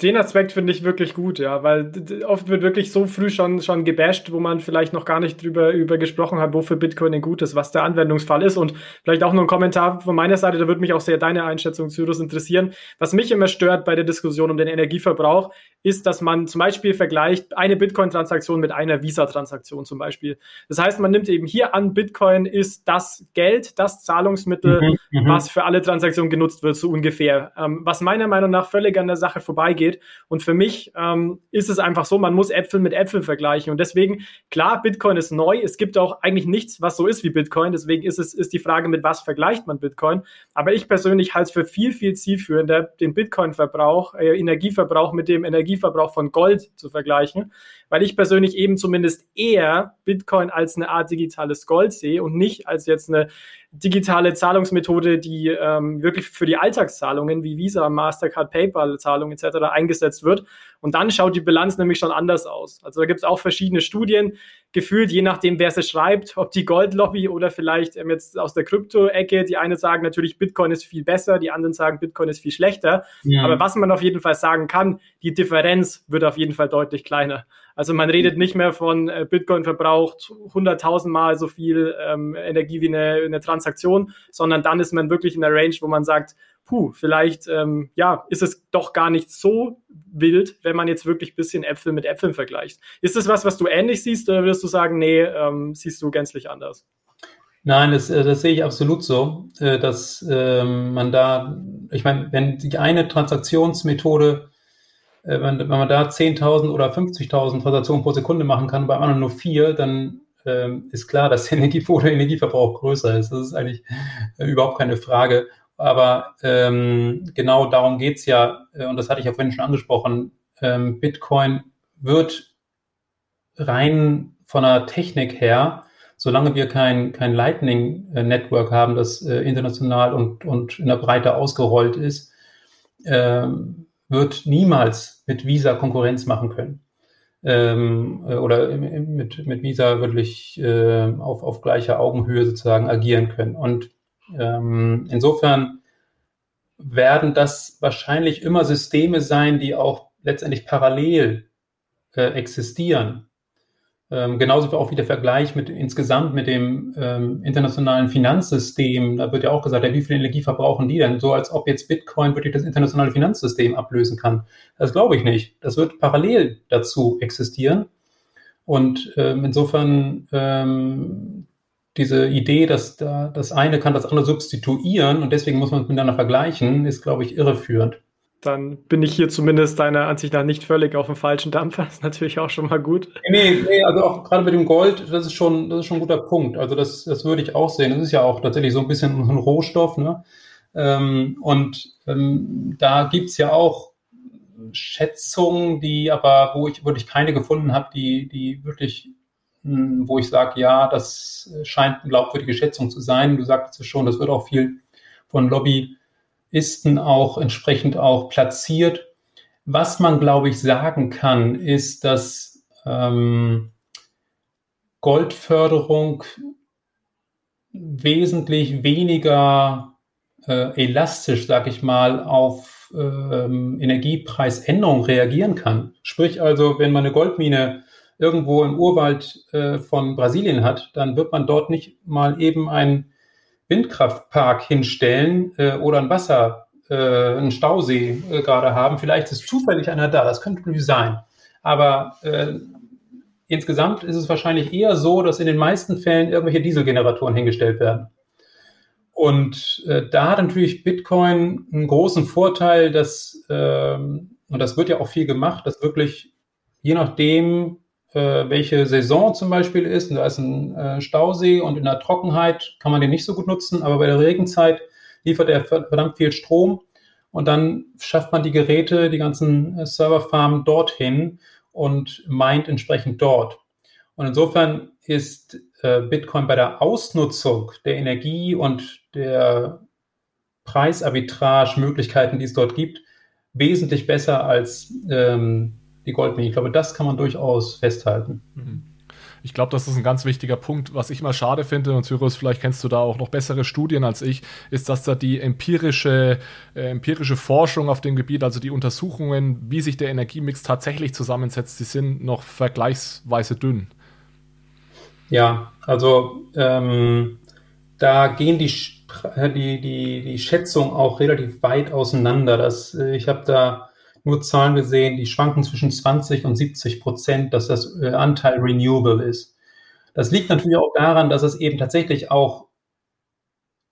Speaker 2: den Aspekt finde ich wirklich gut, ja, weil oft wird wirklich so früh schon, schon gebasht, wo man vielleicht noch gar nicht drüber über gesprochen hat, wofür Bitcoin denn gut ist, was der Anwendungsfall ist. Und vielleicht auch noch ein Kommentar von meiner Seite, da würde mich auch sehr deine Einschätzung, Cyrus, interessieren. Was mich immer stört bei der Diskussion um den Energieverbrauch, ist, dass man zum Beispiel vergleicht eine Bitcoin-Transaktion mit einer Visa-Transaktion zum Beispiel. Das heißt, man nimmt eben hier an, Bitcoin ist das Geld, das Zahlungsmittel, mhm, mhm. was für alle Transaktionen genutzt wird, so ungefähr. Ähm, was meiner Meinung nach völlig an der Sache vorbeigeht, geht. Und für mich ähm, ist es einfach so, man muss Äpfel mit Äpfel vergleichen. Und deswegen, klar, Bitcoin ist neu. Es gibt auch eigentlich nichts, was so ist wie Bitcoin. Deswegen ist es ist die Frage, mit was vergleicht man Bitcoin. Aber ich persönlich halte es für viel, viel zielführender, den Bitcoin-Verbrauch, äh, Energieverbrauch mit dem Energieverbrauch von Gold zu vergleichen weil ich persönlich eben zumindest eher Bitcoin als eine Art digitales Gold sehe und nicht als jetzt eine digitale Zahlungsmethode, die ähm, wirklich für die Alltagszahlungen wie Visa, Mastercard, PayPal, Zahlungen etc. eingesetzt wird. Und dann schaut die Bilanz nämlich schon anders aus. Also da gibt es auch verschiedene Studien, gefühlt je nachdem, wer sie schreibt, ob die Goldlobby oder vielleicht ähm, jetzt aus der Krypto-Ecke. Die eine sagen natürlich, Bitcoin ist viel besser, die anderen sagen, Bitcoin ist viel schlechter. Ja. Aber was man auf jeden Fall sagen kann, die Differenz wird auf jeden Fall deutlich kleiner. Also man redet nicht mehr von äh, Bitcoin verbraucht 100.000 Mal so viel ähm, Energie wie eine, eine Transaktion, sondern dann ist man wirklich in der Range, wo man sagt, puh, vielleicht ähm, ja, ist es doch gar nicht so wild, wenn man jetzt wirklich ein bisschen Äpfel mit Äpfeln vergleicht. Ist das was, was du ähnlich siehst oder würdest du sagen, nee, ähm, siehst du gänzlich anders?
Speaker 3: Nein, das, äh, das sehe ich absolut so, äh, dass ähm, man da, ich meine, wenn die eine Transaktionsmethode äh, wenn, wenn man da 10.000 oder 50.000 Transaktionen pro Sekunde machen kann, bei anderen nur vier, dann ähm, ist klar, dass der Energie der Energieverbrauch größer ist. Das ist eigentlich äh, überhaupt keine Frage. Aber ähm, genau darum geht's ja, äh, und das hatte ich ja vorhin schon angesprochen, ähm, Bitcoin wird rein von der Technik her, solange wir kein, kein Lightning-Network haben, das äh, international und, und in der Breite ausgerollt ist, ähm, wird niemals mit Visa Konkurrenz machen können. Ähm, äh, oder mit, mit Visa wirklich äh, auf, auf gleicher Augenhöhe sozusagen agieren können. Und ähm, insofern werden das wahrscheinlich immer Systeme sein, die auch letztendlich parallel äh, existieren. Ähm, genauso auch wie der Vergleich mit insgesamt mit dem ähm, internationalen Finanzsystem. Da wird ja auch gesagt, ja, wie viel Energie verbrauchen die denn? So als ob jetzt Bitcoin wirklich das internationale Finanzsystem ablösen kann. Das glaube ich nicht. Das wird parallel dazu existieren. Und ähm, insofern ähm, diese Idee, dass da das eine kann das andere substituieren und deswegen muss man es miteinander vergleichen, ist, glaube ich, irreführend
Speaker 2: dann bin ich hier zumindest deiner Ansicht nach nicht völlig auf dem falschen Dampfer. Das ist natürlich auch schon mal gut.
Speaker 3: Nee, nee, also auch gerade mit dem Gold, das ist schon, das ist schon ein guter Punkt. Also das, das würde ich auch sehen. Das ist ja auch tatsächlich so ein bisschen ein Rohstoff, ne? Ähm, und ähm, da gibt's ja auch Schätzungen, die aber, wo ich wirklich keine gefunden habe, die, die wirklich, hm, wo ich sage, ja, das scheint eine glaubwürdige Schätzung zu sein. Du sagtest es schon, das wird auch viel von Lobby Isten auch entsprechend auch platziert. Was man, glaube ich, sagen kann, ist, dass ähm, Goldförderung wesentlich weniger äh, elastisch, sage ich mal, auf ähm, Energiepreisänderungen reagieren kann. Sprich also, wenn man eine Goldmine irgendwo im Urwald äh, von Brasilien hat, dann wird man dort nicht mal eben ein Windkraftpark hinstellen äh, oder ein Wasser, äh, einen Stausee äh, gerade haben. Vielleicht ist zufällig einer da, das könnte natürlich sein. Aber äh, insgesamt ist es wahrscheinlich eher so, dass in den meisten Fällen irgendwelche Dieselgeneratoren hingestellt werden. Und äh, da hat natürlich Bitcoin einen großen Vorteil, dass, ähm, und das wird ja auch viel gemacht, dass wirklich je nachdem, äh, welche Saison zum Beispiel ist. Und da ist ein äh, Stausee und in der Trockenheit kann man den nicht so gut nutzen, aber bei der Regenzeit liefert er verdammt viel Strom und dann schafft man die Geräte, die ganzen äh, Serverfarmen dorthin und meint entsprechend dort. Und insofern ist äh, Bitcoin bei der Ausnutzung der Energie und der Preisarbitrage-Möglichkeiten, die es dort gibt, wesentlich besser als ähm, die Goldmine. Ich glaube, das kann man durchaus festhalten. Mhm.
Speaker 1: Ich glaube, das ist ein ganz wichtiger Punkt. Was ich immer schade finde, und Cyrus, vielleicht kennst du da auch noch bessere Studien als ich, ist, dass da die empirische, äh, empirische Forschung auf dem Gebiet, also die Untersuchungen, wie sich der Energiemix tatsächlich zusammensetzt, die sind noch vergleichsweise dünn.
Speaker 3: Ja, also ähm, da gehen die, die, die, die Schätzungen auch relativ weit auseinander. Das, äh, ich habe da nur Zahlen gesehen, die schwanken zwischen 20 und 70 Prozent, dass das äh, Anteil renewable ist. Das liegt natürlich auch daran, dass es eben tatsächlich auch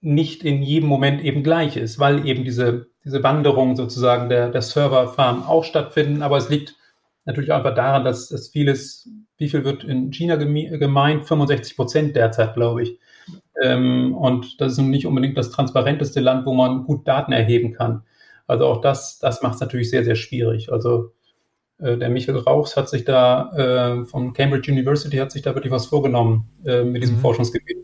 Speaker 3: nicht in jedem Moment eben gleich ist, weil eben diese, diese Wanderung sozusagen der, der Serverfarm auch stattfinden. Aber es liegt natürlich einfach daran, dass, dass vieles, wie viel wird in China gemeint? 65 Prozent derzeit, glaube ich. Ähm, und das ist nicht unbedingt das transparenteste Land, wo man gut Daten erheben kann. Also auch das, das macht es natürlich sehr, sehr schwierig. Also äh, der Michael Rauchs hat sich da äh, von Cambridge University hat sich da wirklich was vorgenommen äh, mit diesem mhm. Forschungsgebiet.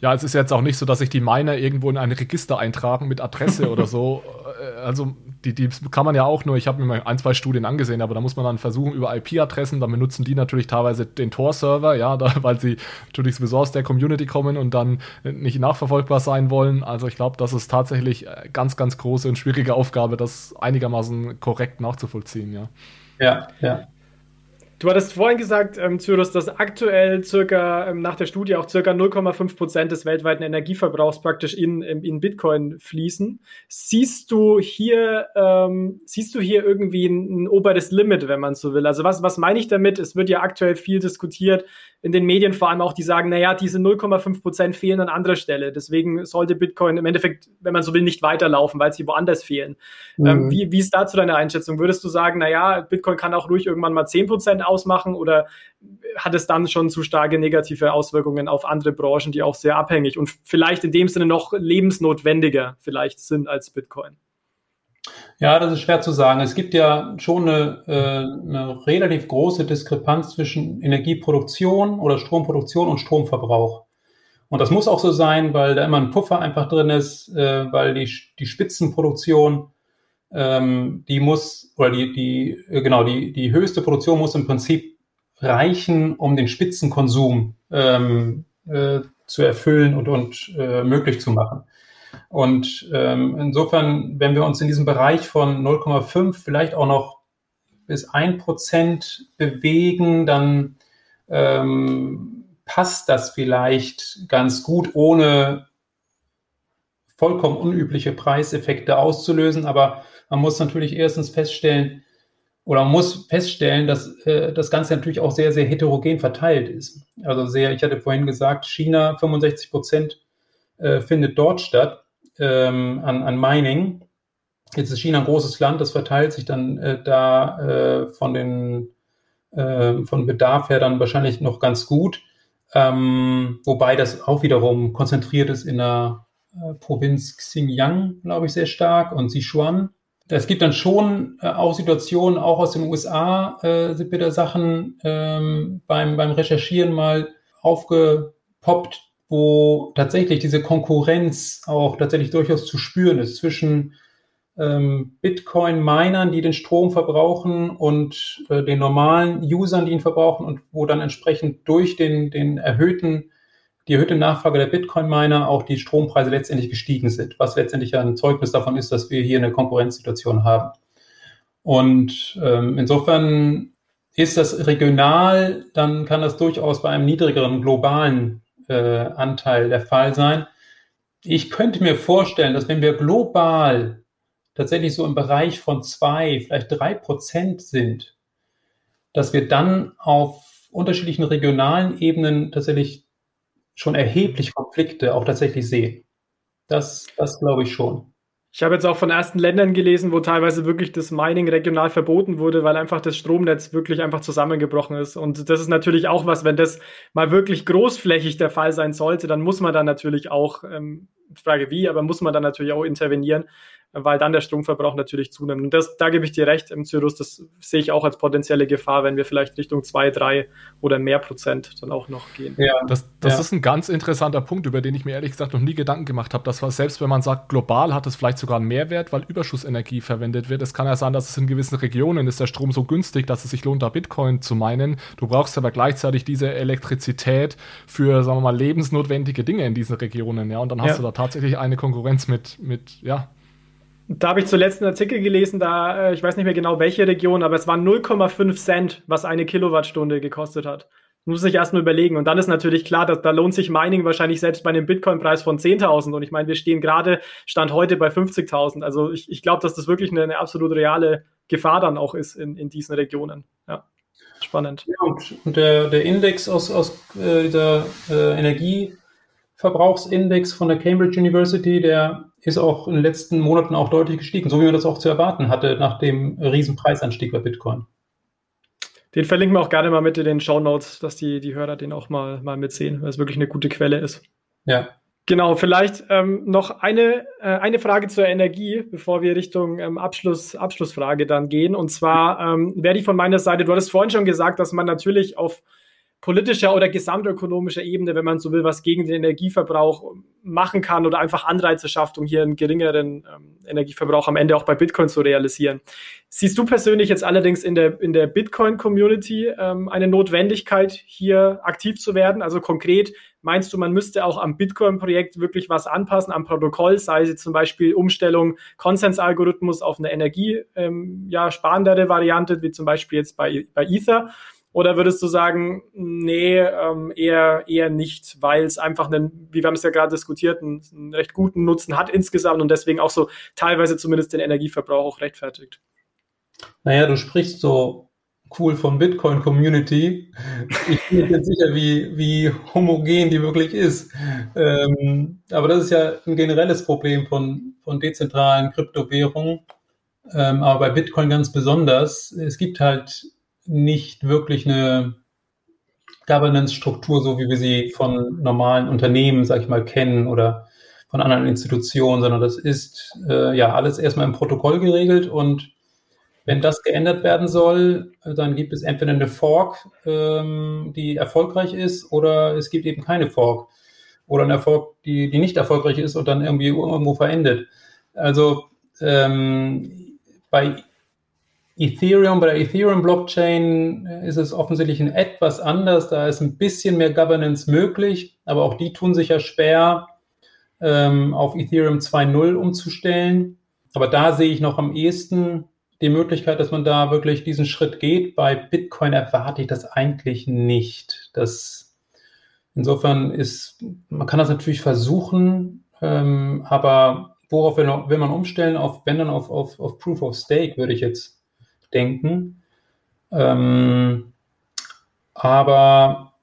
Speaker 1: Ja, es ist jetzt auch nicht so, dass sich die Miner irgendwo in ein Register eintragen mit Adresse oder so. Äh, also die, die kann man ja auch nur, ich habe mir mal ein, zwei Studien angesehen, aber da muss man dann versuchen über IP-Adressen, dann benutzen die natürlich teilweise den Tor-Server, ja, da, weil sie natürlich sowieso aus der Community kommen und dann nicht nachverfolgbar sein wollen. Also ich glaube, das ist tatsächlich äh, ganz, ganz große und schwierige Aufgabe, das einigermaßen korrekt nachzuvollziehen, ja.
Speaker 2: Ja, ja. Du hattest vorhin gesagt, ähm, Cyrus, dass aktuell circa ähm, nach der Studie auch circa 0,5 Prozent des weltweiten Energieverbrauchs praktisch in, in Bitcoin fließen. Siehst du hier, ähm, siehst du hier irgendwie ein, ein oberes Limit, wenn man so will? Also was, was meine ich damit? Es wird ja aktuell viel diskutiert, in den Medien vor allem auch, die sagen, naja, diese 0,5 Prozent fehlen an anderer Stelle. Deswegen sollte Bitcoin im Endeffekt, wenn man so will, nicht weiterlaufen, weil sie woanders fehlen. Mhm. Ähm, wie, wie ist dazu deine Einschätzung? Würdest du sagen, naja, Bitcoin kann auch ruhig irgendwann mal 10 Prozent ausmachen oder hat es dann schon zu starke negative Auswirkungen auf andere Branchen, die auch sehr abhängig und vielleicht in dem Sinne noch lebensnotwendiger vielleicht sind als Bitcoin?
Speaker 3: Ja, das ist schwer zu sagen. Es gibt ja schon eine, äh, eine relativ große Diskrepanz zwischen Energieproduktion oder Stromproduktion und Stromverbrauch. Und das muss auch so sein, weil da immer ein Puffer einfach drin ist, äh, weil die, die Spitzenproduktion, ähm, die muss, oder die, die, äh, genau, die, die höchste Produktion muss im Prinzip reichen, um den Spitzenkonsum ähm, äh, zu erfüllen und, und äh, möglich zu machen. Und ähm, insofern, wenn wir uns in diesem Bereich von 0,5 vielleicht auch noch bis 1 Prozent bewegen, dann ähm, passt das vielleicht ganz gut, ohne vollkommen unübliche Preiseffekte auszulösen. Aber man muss natürlich erstens feststellen, oder muss feststellen, dass äh, das Ganze natürlich auch sehr, sehr heterogen verteilt ist. Also sehr, ich hatte vorhin gesagt, China 65 Prozent äh, findet dort statt ähm, an, an Mining. Jetzt ist China ein großes Land, das verteilt sich dann äh, da äh, von den äh, von Bedarf her dann wahrscheinlich noch ganz gut. Ähm, wobei das auch wiederum konzentriert ist in der äh, Provinz Xinjiang, glaube ich, sehr stark und Sichuan. Es gibt dann schon äh, auch Situationen, auch aus den USA äh, sind wieder Sachen ähm, beim, beim Recherchieren mal aufgepoppt, wo tatsächlich diese Konkurrenz auch tatsächlich durchaus zu spüren ist zwischen ähm, Bitcoin-Minern, die den Strom verbrauchen und äh, den normalen Usern, die ihn verbrauchen und wo dann entsprechend durch den, den erhöhten, die erhöhte Nachfrage der Bitcoin-Miner auch die Strompreise letztendlich gestiegen sind, was letztendlich ein Zeugnis davon ist, dass wir hier eine Konkurrenzsituation haben. Und ähm, insofern ist das regional, dann kann das durchaus bei einem niedrigeren globalen äh, Anteil der Fall sein. Ich könnte mir vorstellen, dass wenn wir global tatsächlich so im Bereich von zwei, vielleicht drei Prozent sind, dass wir dann auf unterschiedlichen regionalen Ebenen tatsächlich schon erheblich Konflikte auch tatsächlich sehen. Das, das glaube ich schon.
Speaker 2: Ich habe jetzt auch von ersten Ländern gelesen, wo teilweise wirklich das Mining regional verboten wurde, weil einfach das Stromnetz wirklich einfach zusammengebrochen ist. Und das ist natürlich auch was, wenn das mal wirklich großflächig der Fall sein sollte, dann muss man dann natürlich auch, ähm, Frage wie, aber muss man dann natürlich auch intervenieren weil dann der Stromverbrauch natürlich zunimmt. Und das, da gebe ich dir recht, im Cyrus, das sehe ich auch als potenzielle Gefahr, wenn wir vielleicht Richtung zwei, drei oder mehr Prozent dann auch noch gehen.
Speaker 1: Ja, das, das ja. ist ein ganz interessanter Punkt, über den ich mir ehrlich gesagt noch nie Gedanken gemacht habe. Das war selbst, wenn man sagt, global hat es vielleicht sogar einen Mehrwert, weil Überschussenergie verwendet wird. Es kann ja sein, dass es in gewissen Regionen ist der Strom so günstig, dass es sich lohnt, da Bitcoin zu meinen. Du brauchst aber gleichzeitig diese Elektrizität für, sagen wir mal, lebensnotwendige Dinge in diesen Regionen, ja. Und dann hast ja. du da tatsächlich eine Konkurrenz mit, mit, ja,
Speaker 2: da habe ich zuletzt einen Artikel gelesen, da, äh, ich weiß nicht mehr genau welche Region, aber es waren 0,5 Cent, was eine Kilowattstunde gekostet hat. Muss sich erst mal überlegen. Und dann ist natürlich klar, dass da lohnt sich Mining wahrscheinlich selbst bei einem Bitcoin-Preis von 10.000. Und ich meine, wir stehen gerade, Stand heute bei 50.000. Also ich, ich glaube, dass das wirklich eine, eine, absolut reale Gefahr dann auch ist in, in diesen Regionen. Ja, spannend. Ja,
Speaker 3: und, der, der Index aus, aus äh, dieser äh, Energieverbrauchsindex von der Cambridge University, der ist auch in den letzten Monaten auch deutlich gestiegen, so wie man das auch zu erwarten hatte nach dem Riesenpreisanstieg bei Bitcoin.
Speaker 2: Den verlinken wir auch gerne mal mit in den Show Notes, dass die, die Hörer den auch mal, mal mitsehen, weil es wirklich eine gute Quelle ist.
Speaker 3: Ja.
Speaker 2: Genau, vielleicht ähm, noch eine, äh, eine Frage zur Energie, bevor wir Richtung ähm, Abschluss, Abschlussfrage dann gehen. Und zwar ähm, wäre die von meiner Seite, du hattest vorhin schon gesagt, dass man natürlich auf politischer oder gesamtökonomischer Ebene, wenn man so will, was gegen den Energieverbrauch machen kann oder einfach Anreize schafft, um hier einen geringeren ähm, Energieverbrauch am Ende auch bei Bitcoin zu realisieren. Siehst du persönlich jetzt allerdings in der, in der Bitcoin-Community ähm, eine Notwendigkeit, hier aktiv zu werden? Also konkret, meinst du, man müsste auch am Bitcoin-Projekt wirklich was anpassen, am Protokoll, sei es zum Beispiel Umstellung Konsensalgorithmus auf eine energiesparendere ähm, ja, Variante, wie zum Beispiel jetzt bei, bei Ether? Oder würdest du sagen, nee, ähm, eher, eher nicht, weil es einfach einen, wie wir haben es ja gerade diskutiert, einen, einen, recht guten Nutzen hat insgesamt und deswegen auch so teilweise zumindest den Energieverbrauch auch rechtfertigt?
Speaker 3: Naja, du sprichst so cool von Bitcoin-Community. Ich bin nicht sicher, wie, wie homogen die wirklich ist. Ähm, aber das ist ja ein generelles Problem von, von dezentralen Kryptowährungen. Ähm, aber bei Bitcoin ganz besonders. Es gibt halt nicht wirklich eine Governance-Struktur, so wie wir sie von normalen Unternehmen, sag ich mal, kennen oder von anderen Institutionen, sondern das ist äh, ja alles erstmal im Protokoll geregelt und wenn das geändert werden soll, dann gibt es entweder eine Fork, ähm, die erfolgreich ist, oder es gibt eben keine Fork. Oder eine Fork, die, die nicht erfolgreich ist und dann irgendwie irgendwo verendet. Also ähm, bei Ethereum, bei der Ethereum-Blockchain ist es offensichtlich ein etwas anders. Da ist ein bisschen mehr Governance möglich, aber auch die tun sich ja schwer, ähm, auf Ethereum 2.0 umzustellen. Aber da sehe ich noch am ehesten die Möglichkeit, dass man da wirklich diesen Schritt geht. Bei Bitcoin erwarte ich das eigentlich nicht. Das, insofern ist, man kann das natürlich versuchen, ähm, aber worauf will, will, man umstellen? Auf, wenn dann auf, auf, auf Proof of Stake, würde ich jetzt denken. Ähm, aber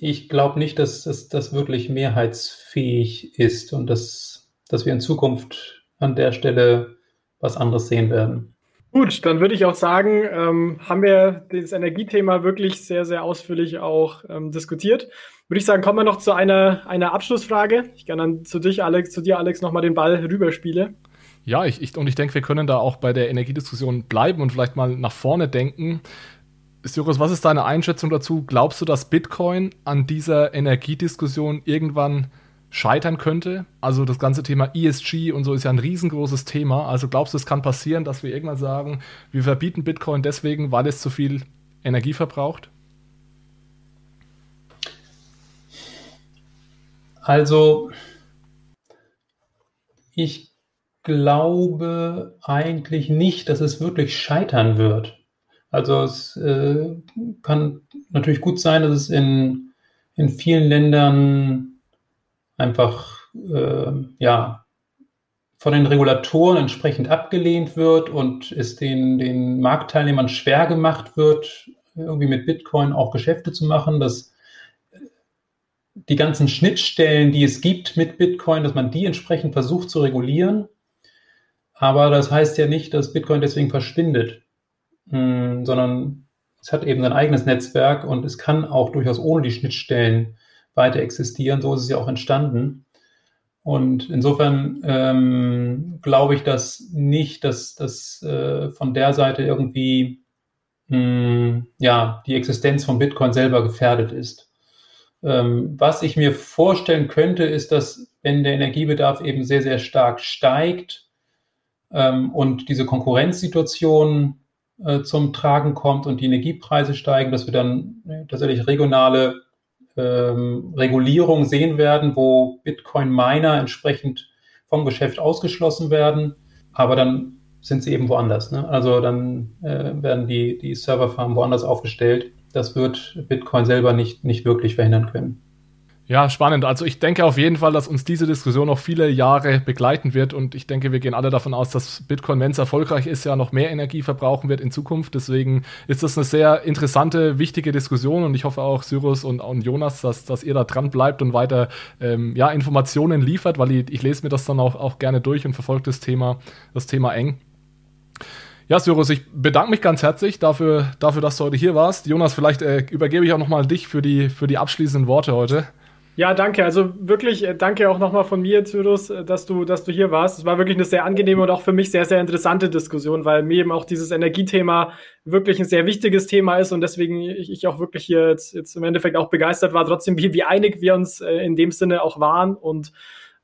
Speaker 3: ich glaube nicht, dass das wirklich mehrheitsfähig ist und dass, dass wir in Zukunft an der Stelle was anderes sehen werden.
Speaker 2: Gut, dann würde ich auch sagen, ähm, haben wir das Energiethema wirklich sehr, sehr ausführlich auch ähm, diskutiert. Würde ich sagen, kommen wir noch zu einer, einer Abschlussfrage. Ich kann dann zu dich, Alex, zu dir, Alex, nochmal den Ball rüberspiele.
Speaker 1: Ja, ich, ich, und ich denke, wir können da auch bei der Energiediskussion bleiben und vielleicht mal nach vorne denken. Syrus, was ist deine Einschätzung dazu? Glaubst du, dass Bitcoin an dieser Energiediskussion irgendwann scheitern könnte? Also das ganze Thema ESG und so ist ja ein riesengroßes Thema. Also glaubst du, es kann passieren, dass wir irgendwann sagen, wir verbieten Bitcoin deswegen, weil es zu viel Energie verbraucht?
Speaker 3: Also ich glaube eigentlich nicht, dass es wirklich scheitern wird. Also es äh, kann natürlich gut sein, dass es in, in vielen Ländern einfach äh, ja, von den Regulatoren entsprechend abgelehnt wird und es den, den Marktteilnehmern schwer gemacht wird, irgendwie mit Bitcoin auch Geschäfte zu machen, dass die ganzen Schnittstellen, die es gibt mit Bitcoin, dass man die entsprechend versucht zu regulieren. Aber das heißt ja nicht, dass Bitcoin deswegen verschwindet, hm, sondern es hat eben sein eigenes Netzwerk und es kann auch durchaus ohne die Schnittstellen weiter existieren. So ist es ja auch entstanden. Und insofern ähm, glaube ich dass nicht, dass das äh, von der Seite irgendwie mh, hm, ja, die Existenz von Bitcoin selber gefährdet ist. Ähm, was ich mir vorstellen könnte, ist, dass wenn der Energiebedarf eben sehr, sehr stark steigt, ähm, und diese Konkurrenzsituation äh, zum Tragen kommt und die Energiepreise steigen, dass wir dann äh, tatsächlich regionale ähm, Regulierung sehen werden, wo Bitcoin-Miner entsprechend vom Geschäft ausgeschlossen werden, aber dann sind sie eben woanders. Ne? Also dann äh, werden die, die Serverfarmen woanders aufgestellt. Das wird Bitcoin selber nicht, nicht wirklich verhindern können.
Speaker 1: Ja, spannend. Also ich denke auf jeden Fall, dass uns diese Diskussion noch viele Jahre begleiten wird und ich denke, wir gehen alle davon aus, dass Bitcoin, wenn es erfolgreich ist, ja noch mehr Energie verbrauchen wird in Zukunft. Deswegen ist das eine sehr interessante, wichtige Diskussion und ich hoffe auch Cyrus und, und Jonas, dass, dass ihr da dran bleibt und weiter ähm, ja, Informationen liefert, weil ich, ich lese mir das dann auch, auch gerne durch und verfolge das Thema, das Thema eng. Ja, Cyrus, ich bedanke mich ganz herzlich dafür, dafür dass du heute hier warst. Jonas, vielleicht äh, übergebe ich auch nochmal dich für die, für die abschließenden Worte heute.
Speaker 2: Ja, danke. Also wirklich äh, danke auch nochmal von mir, Cyrus, äh, dass du, dass du hier warst. Es war wirklich eine sehr angenehme und auch für mich sehr, sehr interessante Diskussion, weil mir eben auch dieses Energiethema wirklich ein sehr wichtiges Thema ist und deswegen ich, auch wirklich hier jetzt, jetzt im Endeffekt auch begeistert war, trotzdem wie, wie einig wir uns äh, in dem Sinne auch waren und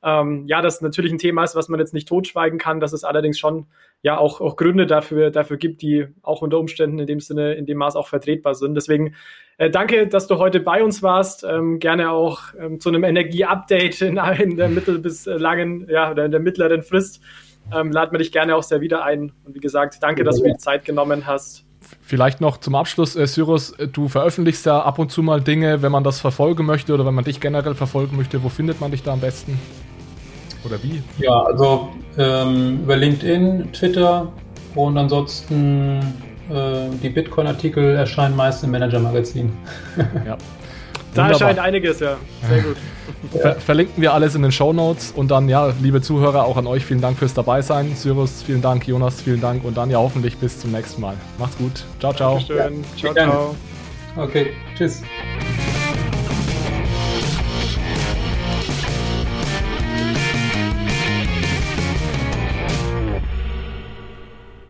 Speaker 2: ähm, ja, das natürlich ein Thema ist, was man jetzt nicht totschweigen kann, dass es allerdings schon ja auch, auch Gründe dafür, dafür gibt, die auch unter Umständen in dem Sinne, in dem Maß auch vertretbar sind. Deswegen äh, danke, dass du heute bei uns warst. Ähm, gerne auch ähm, zu einem Energie-Update in, in, der mittel- bis äh, langen, ja, oder in der mittleren Frist. Ähm, laden wir dich gerne auch sehr wieder ein. Und wie gesagt, danke, dass du dir die Zeit genommen hast.
Speaker 1: Vielleicht noch zum Abschluss, äh, Cyrus, äh, du veröffentlichst ja ab und zu mal Dinge, wenn man das verfolgen möchte oder wenn man dich generell verfolgen möchte. Wo findet man dich da am besten? Oder wie?
Speaker 3: Ja, also ähm, über LinkedIn, Twitter und ansonsten die Bitcoin-Artikel erscheinen meist im Manager-Magazin.
Speaker 2: ja. Da erscheint einiges, ja. Sehr gut.
Speaker 1: Ver verlinken wir alles in den Show Notes und dann, ja, liebe Zuhörer, auch an euch vielen Dank fürs Dabeisein. Cyrus, vielen Dank, Jonas, vielen Dank und dann ja hoffentlich bis zum nächsten Mal. Macht's gut. Ciao, ciao.
Speaker 2: Dankeschön. Ciao, ciao.
Speaker 3: Okay, tschüss.